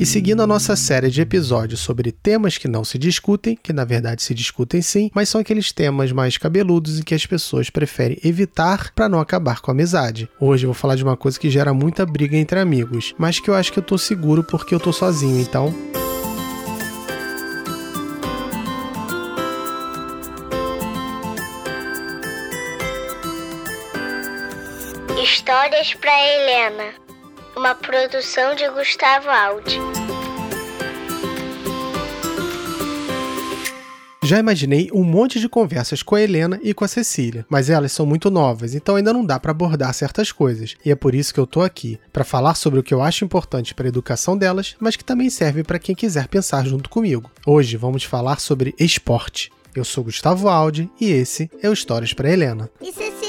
E seguindo a nossa série de episódios sobre temas que não se discutem, que na verdade se discutem sim, mas são aqueles temas mais cabeludos e que as pessoas preferem evitar para não acabar com a amizade. Hoje eu vou falar de uma coisa que gera muita briga entre amigos, mas que eu acho que eu tô seguro porque eu tô sozinho, então Histórias para Helena, uma produção de Gustavo Aldi. Já imaginei um monte de conversas com a Helena e com a Cecília, mas elas são muito novas, então ainda não dá para abordar certas coisas. E é por isso que eu tô aqui, para falar sobre o que eu acho importante para a educação delas, mas que também serve para quem quiser pensar junto comigo. Hoje vamos falar sobre esporte. Eu sou Gustavo Aldi e esse é o Histórias para Helena. E Cecília?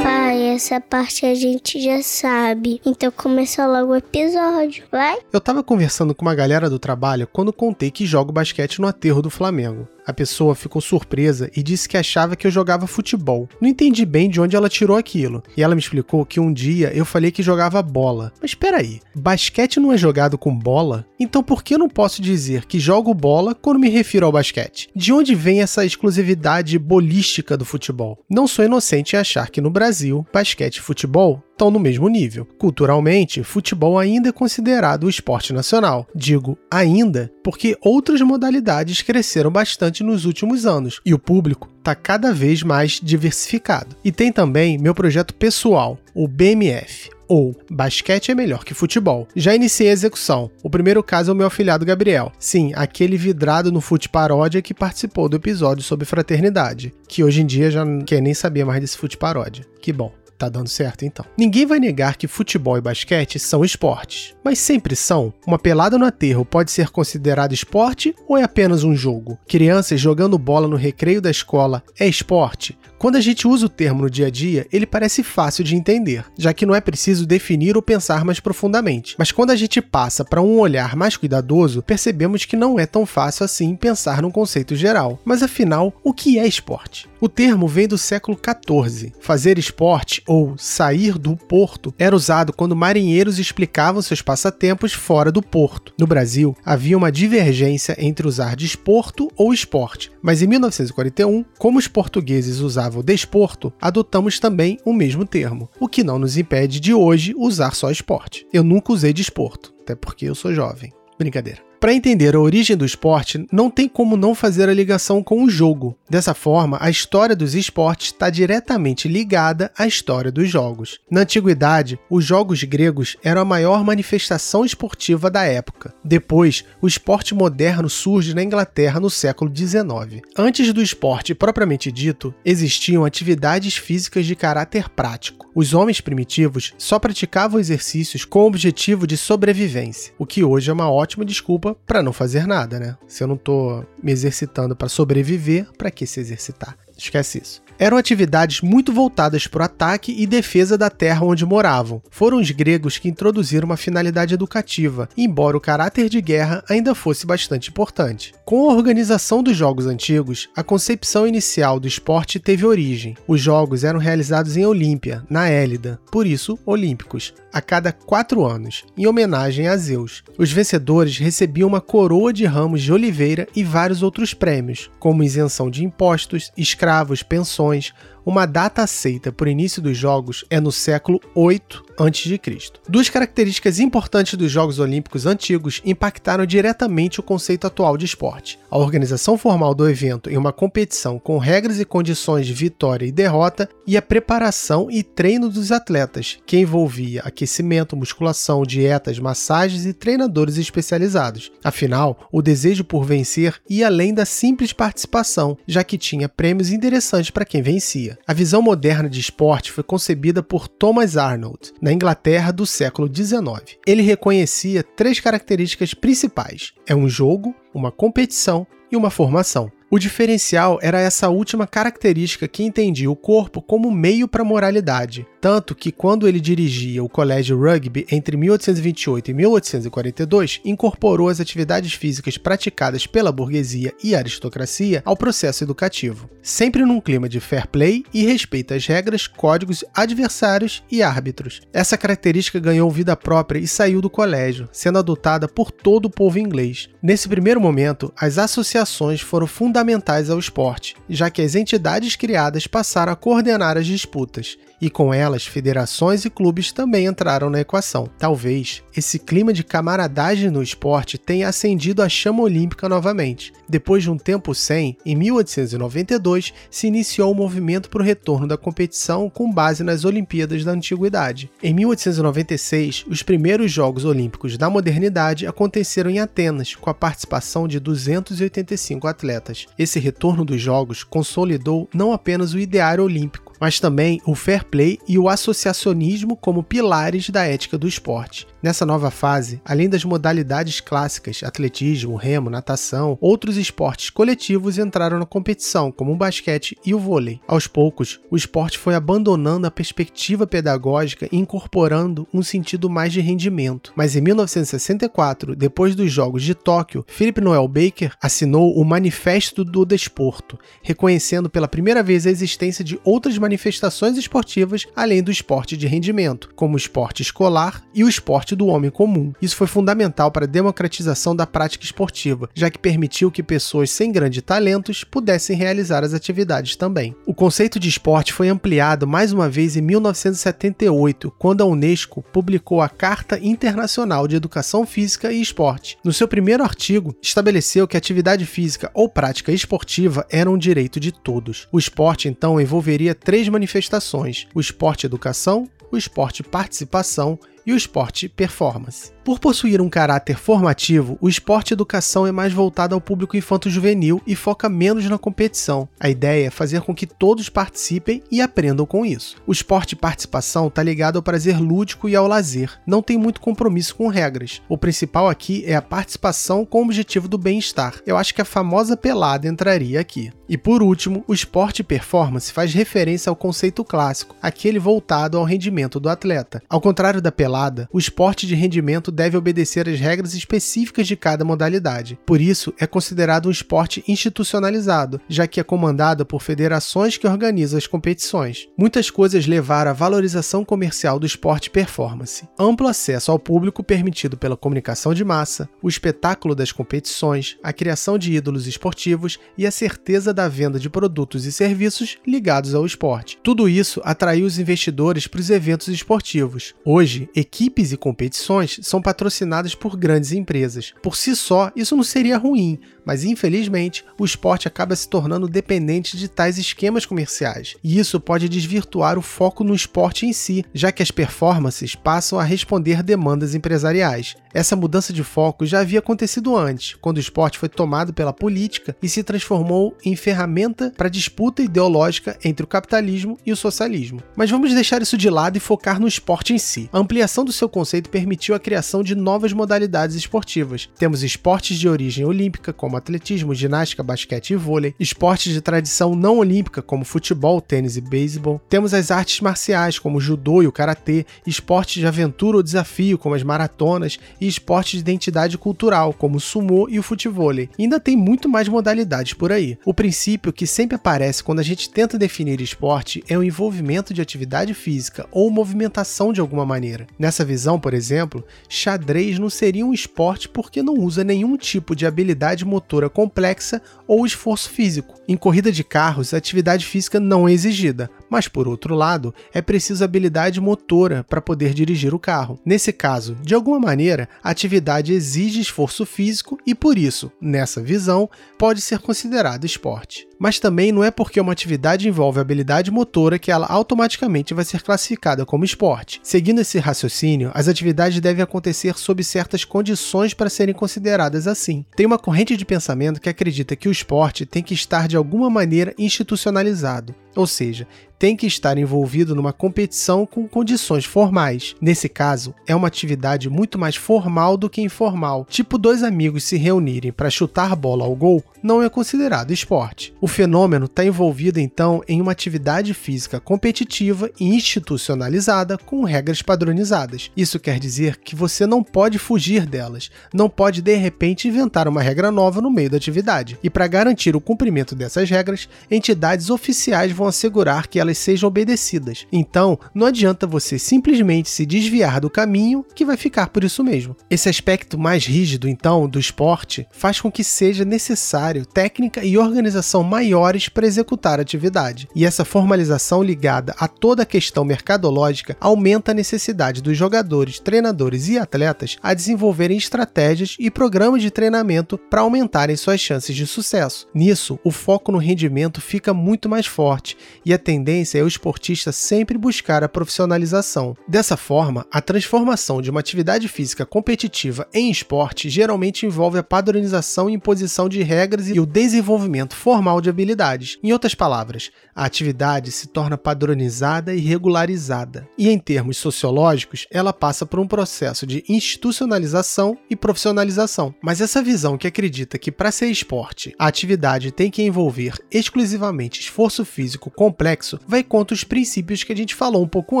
Pai, essa parte a gente já sabe. Então começa logo o episódio, vai? Eu tava conversando com uma galera do trabalho quando contei que jogo basquete no aterro do Flamengo. A pessoa ficou surpresa e disse que achava que eu jogava futebol. Não entendi bem de onde ela tirou aquilo. E ela me explicou que um dia eu falei que jogava bola. Mas espera aí, basquete não é jogado com bola? Então por que eu não posso dizer que jogo bola quando me refiro ao basquete? De onde vem essa exclusividade bolística do futebol? Não sou inocente em achar que no Brasil, basquete e futebol estão no mesmo nível. Culturalmente, futebol ainda é considerado o esporte nacional. Digo ainda porque outras modalidades cresceram bastante nos últimos anos e o público está cada vez mais diversificado. E tem também meu projeto pessoal, o BMF, ou Basquete é melhor que futebol. Já iniciei a execução. O primeiro caso é o meu afilhado Gabriel. Sim, aquele vidrado no Fute Paródia que participou do episódio sobre fraternidade, que hoje em dia já quer nem saber mais desse Fute Paródia. Que bom. Tá dando certo então. Ninguém vai negar que futebol e basquete são esportes, mas sempre são. Uma pelada no aterro pode ser considerada esporte ou é apenas um jogo? Crianças jogando bola no recreio da escola é esporte? Quando a gente usa o termo no dia a dia, ele parece fácil de entender, já que não é preciso definir ou pensar mais profundamente. Mas quando a gente passa para um olhar mais cuidadoso, percebemos que não é tão fácil assim pensar num conceito geral. Mas afinal, o que é esporte? O termo vem do século XIV. Fazer esporte ou sair do porto era usado quando marinheiros explicavam seus passatempos fora do porto. No Brasil, havia uma divergência entre usar desporto ou esporte, mas em 1941, como os portugueses usavam desporto, adotamos também o mesmo termo, o que não nos impede de hoje usar só esporte. Eu nunca usei desporto, até porque eu sou jovem. Brincadeira. Para entender a origem do esporte, não tem como não fazer a ligação com o jogo. Dessa forma, a história dos esportes está diretamente ligada à história dos jogos. Na antiguidade, os jogos gregos eram a maior manifestação esportiva da época. Depois, o esporte moderno surge na Inglaterra no século XIX. Antes do esporte propriamente dito, existiam atividades físicas de caráter prático. Os homens primitivos só praticavam exercícios com o objetivo de sobrevivência, o que hoje é uma ótima desculpa para não fazer nada, né? Se eu não tô me exercitando para sobreviver, para que se exercitar? Esquece isso eram atividades muito voltadas para o ataque e defesa da terra onde moravam. Foram os gregos que introduziram uma finalidade educativa, embora o caráter de guerra ainda fosse bastante importante. Com a organização dos jogos antigos, a concepção inicial do esporte teve origem. Os jogos eram realizados em Olímpia, na Hélida, por isso olímpicos, a cada quatro anos, em homenagem a Zeus. Os vencedores recebiam uma coroa de ramos de oliveira e vários outros prêmios, como isenção de impostos, escravos, pensões uma data aceita para o início dos jogos é no século 8 a.C. Duas características importantes dos Jogos Olímpicos antigos impactaram diretamente o conceito atual de esporte. A organização formal do evento em uma competição com regras e condições de vitória e derrota e a preparação e treino dos atletas, que envolvia aquecimento, musculação, dietas, massagens e treinadores especializados. Afinal, o desejo por vencer ia além da simples participação, já que tinha prêmios interessantes para quem vencia. A visão moderna de esporte foi concebida por Thomas Arnold, na Inglaterra do século XIX. Ele reconhecia três características principais: é um jogo, uma competição e uma formação. O diferencial era essa última característica que entendia o corpo como meio para a moralidade, tanto que quando ele dirigia o colégio rugby entre 1828 e 1842, incorporou as atividades físicas praticadas pela burguesia e aristocracia ao processo educativo, sempre num clima de fair play e respeito às regras, códigos, adversários e árbitros. Essa característica ganhou vida própria e saiu do colégio, sendo adotada por todo o povo inglês. Nesse primeiro momento, as associações foram fundamentais fundamentais ao esporte, já que as entidades criadas passaram a coordenar as disputas, e com elas, federações e clubes também entraram na equação. Talvez esse clima de camaradagem no esporte tenha acendido a chama olímpica novamente. Depois de um tempo sem, em 1892 se iniciou o movimento para o retorno da competição com base nas Olimpíadas da Antiguidade. Em 1896, os primeiros Jogos Olímpicos da Modernidade aconteceram em Atenas, com a participação de 285 atletas. Esse retorno dos Jogos consolidou não apenas o ideário olímpico, mas também o fair play e o associacionismo como pilares da ética do esporte. Nessa nova fase, além das modalidades clássicas, atletismo, remo, natação, outros esportes coletivos entraram na competição, como o basquete e o vôlei. Aos poucos, o esporte foi abandonando a perspectiva pedagógica e incorporando um sentido mais de rendimento. Mas em 1964, depois dos Jogos de Tóquio, Philip Noel Baker assinou o Manifesto do Desporto, reconhecendo pela primeira vez a existência de outras manifestações manifestações esportivas além do esporte de rendimento, como o esporte escolar e o esporte do homem comum. Isso foi fundamental para a democratização da prática esportiva, já que permitiu que pessoas sem grandes talentos pudessem realizar as atividades também. O conceito de esporte foi ampliado mais uma vez em 1978, quando a Unesco publicou a Carta Internacional de Educação Física e Esporte. No seu primeiro artigo, estabeleceu que atividade física ou prática esportiva era um direito de todos. O esporte então envolveria três três manifestações: o esporte educação, o esporte participação e o esporte performance. Por possuir um caráter formativo, o esporte educação é mais voltado ao público infanto-juvenil e foca menos na competição. A ideia é fazer com que todos participem e aprendam com isso. O esporte participação está ligado ao prazer lúdico e ao lazer, não tem muito compromisso com regras. O principal aqui é a participação com o objetivo do bem-estar. Eu acho que a famosa pelada entraria aqui. E por último, o esporte performance faz referência ao conceito clássico, aquele voltado ao rendimento do atleta. Ao contrário da pelada, o esporte de rendimento deve obedecer às regras específicas de cada modalidade. Por isso, é considerado um esporte institucionalizado, já que é comandado por federações que organizam as competições. Muitas coisas levaram à valorização comercial do esporte performance. Amplo acesso ao público permitido pela comunicação de massa, o espetáculo das competições, a criação de ídolos esportivos e a certeza da venda de produtos e serviços ligados ao esporte. Tudo isso atraiu os investidores para os eventos esportivos. Hoje, equipes e competições são patrocinadas por grandes empresas. Por si só, isso não seria ruim, mas infelizmente o esporte acaba se tornando dependente de tais esquemas comerciais, e isso pode desvirtuar o foco no esporte em si, já que as performances passam a responder demandas empresariais. Essa mudança de foco já havia acontecido antes, quando o esporte foi tomado pela política e se transformou em ferramenta para disputa ideológica entre o capitalismo e o socialismo. Mas vamos deixar isso de lado e focar no esporte em si. A ampliação do seu conceito permitiu a criação de novas modalidades esportivas. Temos esportes de origem olímpica, como atletismo, ginástica, basquete e vôlei, esportes de tradição não olímpica, como futebol, tênis e beisebol. Temos as artes marciais, como o judô e o karatê, esportes de aventura ou desafio, como as maratonas e esportes de identidade cultural, como o sumô e o futevôlei. E ainda tem muito mais modalidades por aí. O princípio que sempre aparece quando a gente tenta definir esporte é o envolvimento de atividade física ou movimentação de alguma maneira. Nessa visão, por exemplo, xadrez não seria um esporte porque não usa nenhum tipo de habilidade motora complexa ou esforço físico. Em corrida de carros, atividade física não é exigida, mas por outro lado, é preciso habilidade motora para poder dirigir o carro. Nesse caso, de alguma maneira, a atividade exige esforço físico e por isso, nessa visão, pode ser considerado esporte. Mas também não é porque uma atividade envolve habilidade motora que ela automaticamente vai ser classificada como esporte. Seguindo esse raciocínio, as atividades devem acontecer sob certas condições para serem consideradas assim. Tem uma corrente de pensamento que acredita que o esporte tem que estar de alguma maneira institucionalizado. Ou seja, tem que estar envolvido numa competição com condições formais. Nesse caso, é uma atividade muito mais formal do que informal, tipo dois amigos se reunirem para chutar bola ao gol, não é considerado esporte. O fenômeno está envolvido então em uma atividade física competitiva e institucionalizada com regras padronizadas. Isso quer dizer que você não pode fugir delas, não pode de repente inventar uma regra nova no meio da atividade. E para garantir o cumprimento dessas regras, entidades oficiais vão assegurar que elas sejam obedecidas. Então, não adianta você simplesmente se desviar do caminho que vai ficar por isso mesmo. Esse aspecto mais rígido, então, do esporte faz com que seja necessário técnica e organização maiores para executar a atividade. E essa formalização ligada a toda a questão mercadológica aumenta a necessidade dos jogadores, treinadores e atletas a desenvolverem estratégias e programas de treinamento para aumentarem suas chances de sucesso. Nisso, o foco no rendimento fica muito mais forte e a tendência tendência é o esportista sempre buscar a profissionalização. Dessa forma, a transformação de uma atividade física competitiva em esporte geralmente envolve a padronização e imposição de regras e o desenvolvimento formal de habilidades. Em outras palavras, a atividade se torna padronizada e regularizada. E em termos sociológicos, ela passa por um processo de institucionalização e profissionalização. Mas essa visão que acredita que para ser esporte, a atividade tem que envolver exclusivamente esforço físico complexo vai contra os princípios que a gente falou um pouco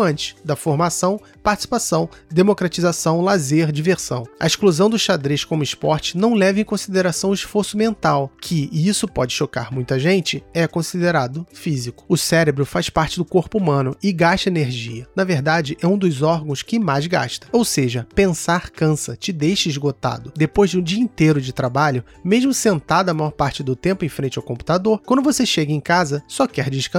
antes, da formação, participação, democratização, lazer, diversão. A exclusão do xadrez como esporte não leva em consideração o esforço mental, que, e isso pode chocar muita gente, é considerado físico. O cérebro faz parte do corpo humano e gasta energia. Na verdade, é um dos órgãos que mais gasta. Ou seja, pensar cansa, te deixa esgotado. Depois de um dia inteiro de trabalho, mesmo sentado a maior parte do tempo em frente ao computador, quando você chega em casa, só quer descansar.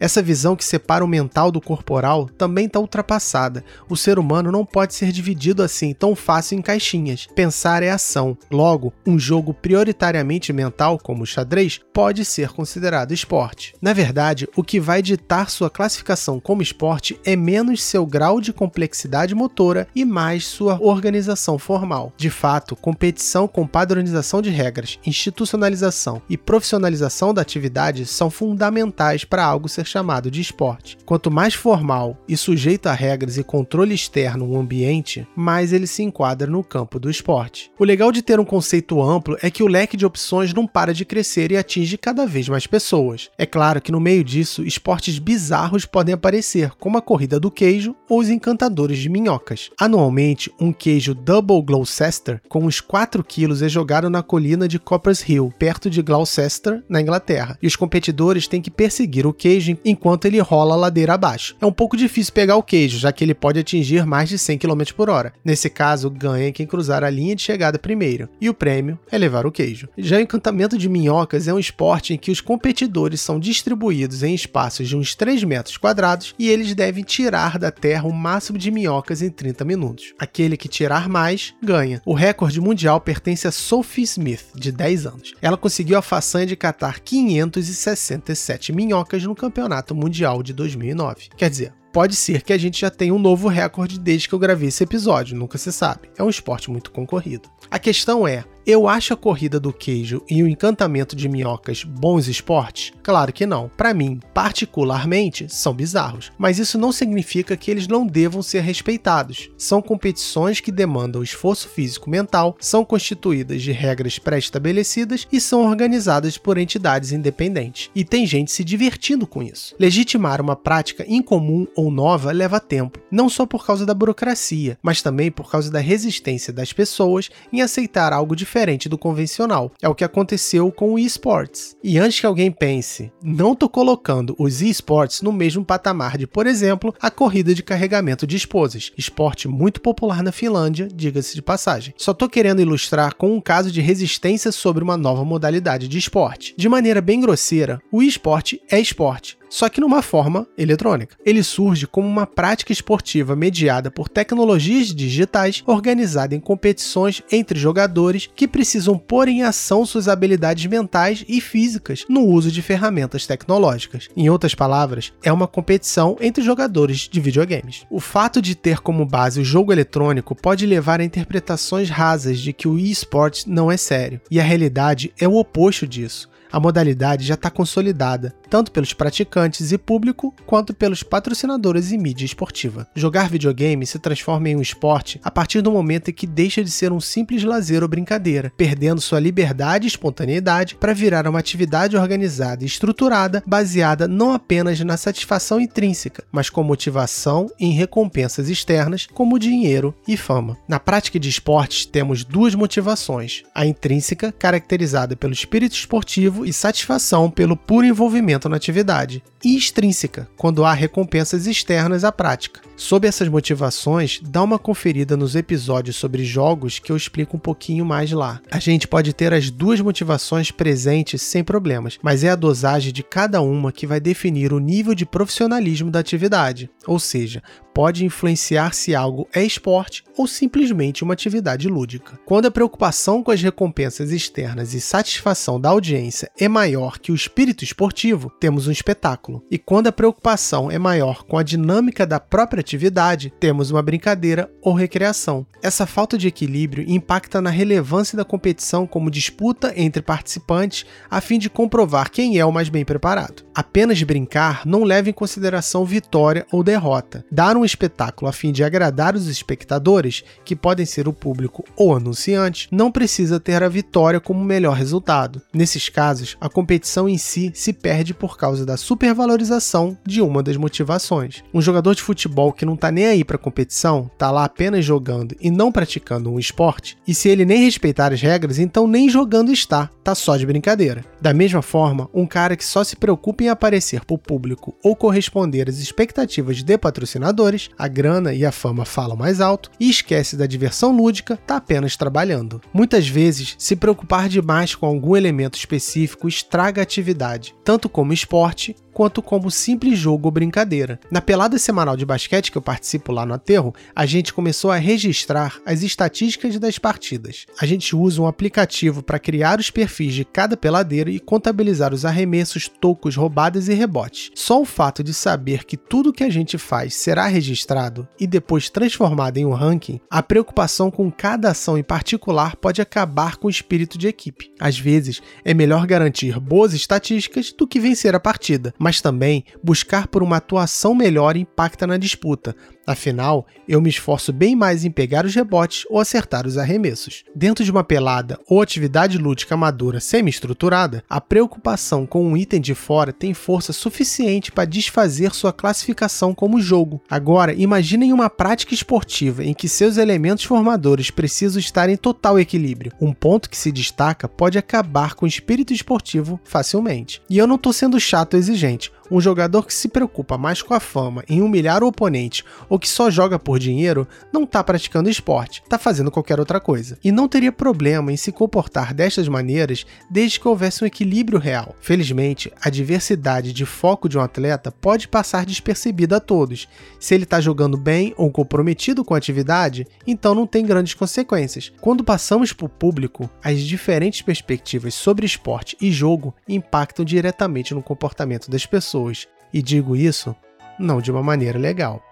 Essa visão visão que separa o mental do corporal também está ultrapassada. O ser humano não pode ser dividido assim tão fácil em caixinhas. Pensar é ação. Logo, um jogo prioritariamente mental, como o xadrez, pode ser considerado esporte. Na verdade, o que vai ditar sua classificação como esporte é menos seu grau de complexidade motora e mais sua organização formal. De fato, competição com padronização de regras, institucionalização e profissionalização da atividade são fundamentais para algo ser chamado chamado de esporte. Quanto mais formal e sujeito a regras e controle externo um ambiente, mais ele se enquadra no campo do esporte. O legal de ter um conceito amplo é que o leque de opções não para de crescer e atinge cada vez mais pessoas. É claro que no meio disso, esportes bizarros podem aparecer, como a corrida do queijo ou os encantadores de minhocas. Anualmente, um queijo Double Gloucester com uns 4 quilos é jogado na colina de Coppers Hill, perto de Gloucester, na Inglaterra, e os competidores têm que perseguir o queijo enquanto ele rola a ladeira abaixo. É um pouco difícil pegar o queijo, já que ele pode atingir mais de 100 km por hora. Nesse caso, ganha quem cruzar a linha de chegada primeiro, e o prêmio é levar o queijo. Já o encantamento de minhocas é um esporte em que os competidores são distribuídos em espaços de uns 3 metros quadrados e eles devem tirar da terra o máximo de minhocas em 30 minutos. Aquele que tirar mais, ganha. O recorde mundial pertence a Sophie Smith, de 10 anos. Ela conseguiu a façanha de catar 567 minhocas no campeonato mundial Mundial de 2009. Quer dizer, pode ser que a gente já tenha um novo recorde desde que eu gravei esse episódio, nunca se sabe. É um esporte muito concorrido. A questão é: eu acho a corrida do queijo e o encantamento de minhocas bons esportes? Claro que não. Para mim, particularmente, são bizarros. Mas isso não significa que eles não devam ser respeitados. São competições que demandam esforço físico mental, são constituídas de regras pré-estabelecidas e são organizadas por entidades independentes. E tem gente se divertindo com isso. Legitimar uma prática incomum ou nova leva tempo, não só por causa da burocracia, mas também por causa da resistência das pessoas em aceitar algo diferente diferente do convencional. É o que aconteceu com o esports. E antes que alguém pense, não tô colocando os esports no mesmo patamar de, por exemplo, a corrida de carregamento de esposas, esporte muito popular na Finlândia, diga-se de passagem. Só tô querendo ilustrar com um caso de resistência sobre uma nova modalidade de esporte. De maneira bem grosseira, o esporte é esporte só que numa forma eletrônica. Ele surge como uma prática esportiva mediada por tecnologias digitais, organizada em competições entre jogadores que precisam pôr em ação suas habilidades mentais e físicas no uso de ferramentas tecnológicas. Em outras palavras, é uma competição entre jogadores de videogames. O fato de ter como base o jogo eletrônico pode levar a interpretações rasas de que o esporte não é sério, e a realidade é o oposto disso A modalidade já está consolidada, tanto pelos praticantes e público, quanto pelos patrocinadores e mídia esportiva. Jogar videogame se transforma em um esporte a partir do momento em que deixa de ser um simples lazer ou brincadeira, perdendo sua liberdade e espontaneidade para virar uma atividade organizada e estruturada, baseada não apenas na satisfação intrínseca, mas com motivação e em recompensas externas, como dinheiro e fama. Na prática de esportes, temos duas motivações: a intrínseca, caracterizada pelo espírito esportivo, e satisfação pelo puro envolvimento na atividade, e extrínseca, quando há recompensas externas à prática. Sob essas motivações, dá uma conferida nos episódios sobre jogos que eu explico um pouquinho mais lá. A gente pode ter as duas motivações presentes sem problemas, mas é a dosagem de cada uma que vai definir o nível de profissionalismo da atividade. Ou seja, pode influenciar se algo é esporte ou simplesmente uma atividade lúdica. Quando a preocupação com as recompensas externas e satisfação da audiência é maior que o espírito esportivo, temos um espetáculo. E quando a preocupação é maior com a dinâmica da própria atividade, temos uma brincadeira ou recreação. Essa falta de equilíbrio impacta na relevância da competição como disputa entre participantes a fim de comprovar quem é o mais bem preparado. Apenas brincar não leva em consideração vitória ou derrota. Dar um espetáculo a fim de agradar os espectadores, que podem ser o público ou anunciantes, não precisa ter a vitória como melhor resultado. Nesses casos, a competição em si se perde por causa da supervalorização de uma das motivações. Um jogador de futebol que não tá nem aí para competição, tá lá apenas jogando e não praticando um esporte, e se ele nem respeitar as regras, então nem jogando está, tá só de brincadeira. Da mesma forma, um cara que só se preocupa em aparecer para o público ou corresponder às expectativas de a grana e a fama falam mais alto e esquece da diversão lúdica, está apenas trabalhando. Muitas vezes, se preocupar demais com algum elemento específico estraga a atividade, tanto como esporte quanto como simples jogo ou brincadeira. Na pelada semanal de basquete que eu participo lá no aterro, a gente começou a registrar as estatísticas das partidas. A gente usa um aplicativo para criar os perfis de cada peladeiro e contabilizar os arremessos, tocos, roubadas e rebotes. Só o fato de saber que tudo que a gente faz será registrado e depois transformado em um ranking, a preocupação com cada ação em particular pode acabar com o espírito de equipe. Às vezes, é melhor garantir boas estatísticas do que vencer a partida, mas também buscar por uma atuação melhor impacta na disputa, Afinal, eu me esforço bem mais em pegar os rebotes ou acertar os arremessos. Dentro de uma pelada ou atividade lúdica amadora semi-estruturada, a preocupação com um item de fora tem força suficiente para desfazer sua classificação como jogo. Agora, imaginem uma prática esportiva em que seus elementos formadores precisam estar em total equilíbrio. Um ponto que se destaca pode acabar com o espírito esportivo facilmente. E eu não estou sendo chato ou exigente. Um jogador que se preocupa mais com a fama em humilhar o oponente ou que só joga por dinheiro não está praticando esporte, está fazendo qualquer outra coisa. E não teria problema em se comportar destas maneiras desde que houvesse um equilíbrio real. Felizmente, a diversidade de foco de um atleta pode passar despercebida a todos. Se ele está jogando bem ou comprometido com a atividade, então não tem grandes consequências. Quando passamos para o público, as diferentes perspectivas sobre esporte e jogo impactam diretamente no comportamento das pessoas pessoas. E digo isso não de uma maneira legal.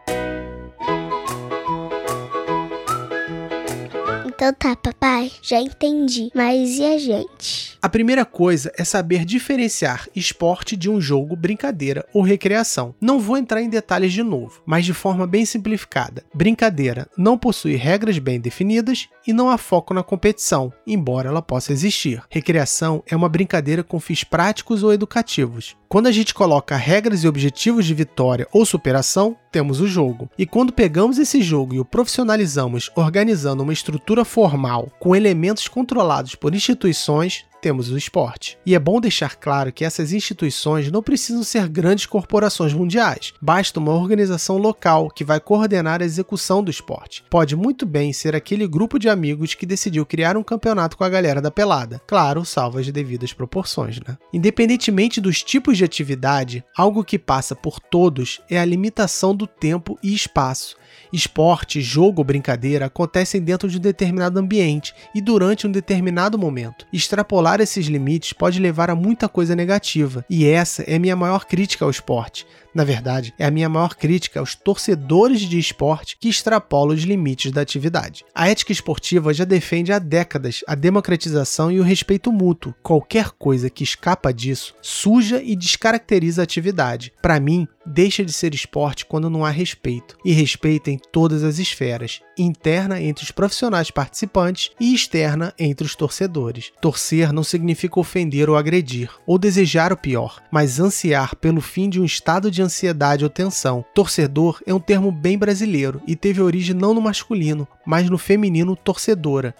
Então tá, papai, já entendi. Mas e a gente? A primeira coisa é saber diferenciar esporte de um jogo, brincadeira ou recreação. Não vou entrar em detalhes de novo, mas de forma bem simplificada. Brincadeira não possui regras bem definidas e não há foco na competição, embora ela possa existir. Recreação é uma brincadeira com fins práticos ou educativos. Quando a gente coloca regras e objetivos de vitória ou superação, temos o jogo. E quando pegamos esse jogo e o profissionalizamos organizando uma estrutura formal com elementos controlados por instituições, temos o esporte. E é bom deixar claro que essas instituições não precisam ser grandes corporações mundiais, basta uma organização local que vai coordenar a execução do esporte. Pode muito bem ser aquele grupo de amigos que decidiu criar um campeonato com a galera da pelada, claro, salvo as devidas proporções, né? Independentemente dos tipos de atividade, algo que passa por todos é a limitação do tempo e espaço Esporte, jogo ou brincadeira acontecem dentro de um determinado ambiente e durante um determinado momento. Extrapolar esses limites pode levar a muita coisa negativa, e essa é minha maior crítica ao esporte. Na verdade, é a minha maior crítica aos torcedores de esporte que extrapolam os limites da atividade. A ética esportiva já defende há décadas a democratização e o respeito mútuo. Qualquer coisa que escapa disso suja e descaracteriza a atividade. Para mim, deixa de ser esporte quando não há respeito. E respeito em todas as esferas, interna entre os profissionais participantes e externa entre os torcedores. Torcer não significa ofender ou agredir, ou desejar o pior, mas ansiar pelo fim de um estado de ansiedade ou tensão. Torcedor é um termo bem brasileiro e teve origem não no masculino, mas no feminino torcedora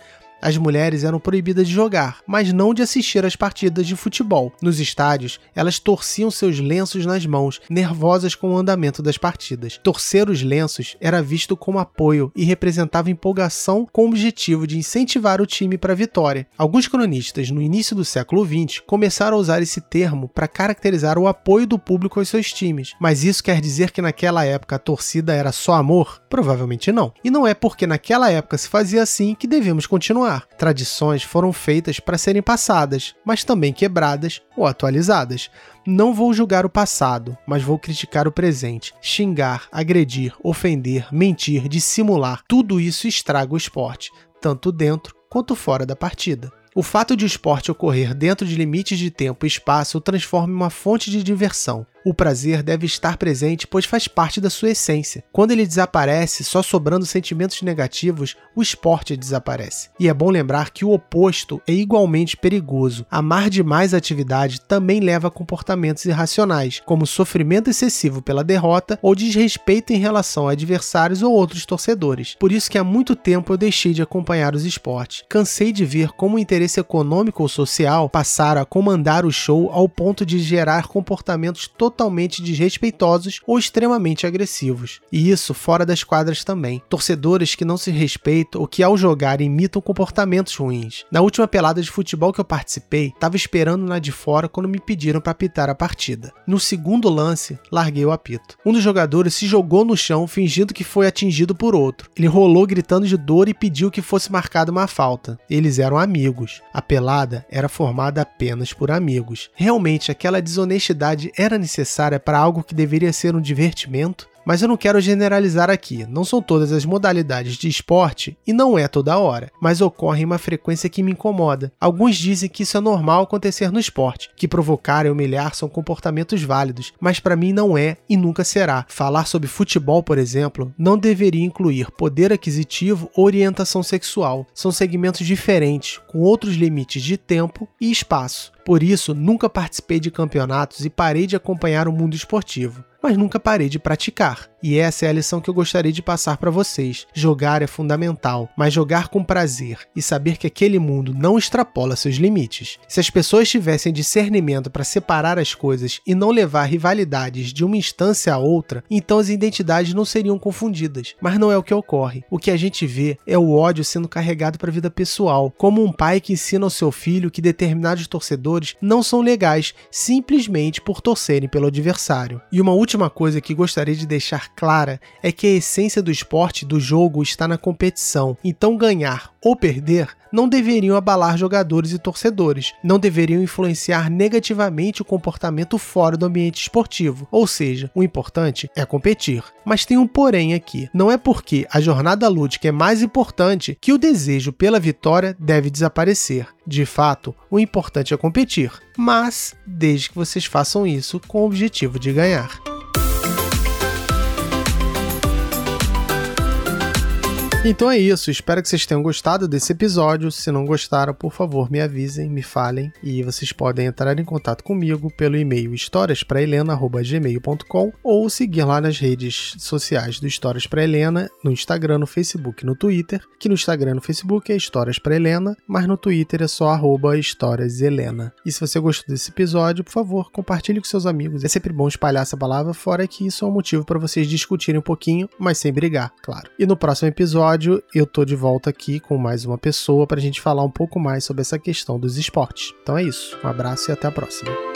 as mulheres eram proibidas de jogar, mas não de assistir às partidas de futebol. Nos estádios, elas torciam seus lenços nas mãos, nervosas com o andamento das partidas. Torcer os lenços era visto como apoio e representava empolgação com o objetivo de incentivar o time para a vitória. Alguns cronistas, no início do século XX, começaram a usar esse termo para caracterizar o apoio do público aos seus times. Mas isso quer dizer que naquela época a torcida era só amor? Provavelmente não. E não é porque naquela época se fazia assim que devemos continuar Tradições foram feitas para serem passadas, mas também quebradas ou atualizadas. Não vou julgar o passado, mas vou criticar o presente. Xingar, agredir, ofender, mentir, dissimular, tudo isso estraga o esporte, tanto dentro quanto fora da partida. O fato de o esporte ocorrer dentro de limites de tempo e espaço o transforma em uma fonte de diversão, o prazer deve estar presente, pois faz parte da sua essência. Quando ele desaparece, só sobrando sentimentos negativos, o esporte desaparece. E é bom lembrar que o oposto é igualmente perigoso. Amar demais a atividade também leva a comportamentos irracionais, como sofrimento excessivo pela derrota ou desrespeito em relação a adversários ou outros torcedores. Por isso que há muito tempo eu deixei de acompanhar os esportes. Cansei de ver como o interesse econômico ou social passaram a comandar o show ao ponto de gerar comportamentos totalmente desrespeitosos ou extremamente agressivos. E isso fora das quadras também. Torcedores que não se respeitam ou que ao jogar imitam comportamentos ruins. Na última pelada de futebol que eu participei, estava esperando na de fora quando me pediram para apitar a partida. No segundo lance, larguei o apito. Um dos jogadores se jogou no chão fingindo que foi atingido por outro. Ele rolou gritando de dor e pediu que fosse marcada uma falta. Eles eram amigos. A pelada era formada apenas por amigos. Realmente aquela desonestidade era necessária necessária para algo que deveria ser um divertimento mas eu não quero generalizar aqui. Não são todas as modalidades de esporte e não é toda hora, mas ocorre em uma frequência que me incomoda. Alguns dizem que isso é normal acontecer no esporte, que provocar e humilhar são comportamentos válidos, mas para mim não é e nunca será. Falar sobre futebol, por exemplo, não deveria incluir poder aquisitivo ou orientação sexual. São segmentos diferentes, com outros limites de tempo e espaço. Por isso, nunca participei de campeonatos e parei de acompanhar o mundo esportivo mas nunca parei de praticar. E essa é a lição que eu gostaria de passar para vocês. Jogar é fundamental, mas jogar com prazer e saber que aquele mundo não extrapola seus limites. Se as pessoas tivessem discernimento para separar as coisas e não levar rivalidades de uma instância a outra, então as identidades não seriam confundidas. Mas não é o que ocorre. O que a gente vê é o ódio sendo carregado para a vida pessoal, como um pai que ensina ao seu filho que determinados torcedores não são legais simplesmente por torcerem pelo adversário. E uma última coisa que gostaria de clara é que a essência do esporte do jogo está na competição. Então ganhar ou perder não deveriam abalar jogadores e torcedores, não deveriam influenciar negativamente o comportamento fora do ambiente esportivo. Ou seja, o importante é competir. Mas tem um porém aqui. Não é porque a jornada lúdica é mais importante que o desejo pela vitória deve desaparecer. De fato, o importante é competir, mas desde que vocês façam isso com o objetivo de ganhar. Então é isso, espero que vocês tenham gostado desse episódio. Se não gostaram, por favor, me avisem, me falem e vocês podem entrar em contato comigo pelo e-mail historiasprahelena@gmail.com ou seguir lá nas redes sociais do Histórias para Helena, no Instagram, no Facebook, no Twitter, que no Instagram e no Facebook é Histórias para Helena, mas no Twitter é só arroba Histórias Helena. E se você gostou desse episódio, por favor, compartilhe com seus amigos. É sempre bom espalhar essa palavra, fora que isso é um motivo para vocês discutirem um pouquinho, mas sem brigar, claro. E no próximo episódio episódio eu tô de volta aqui com mais uma pessoa para a gente falar um pouco mais sobre essa questão dos esportes. Então é isso. Um abraço e até a próxima.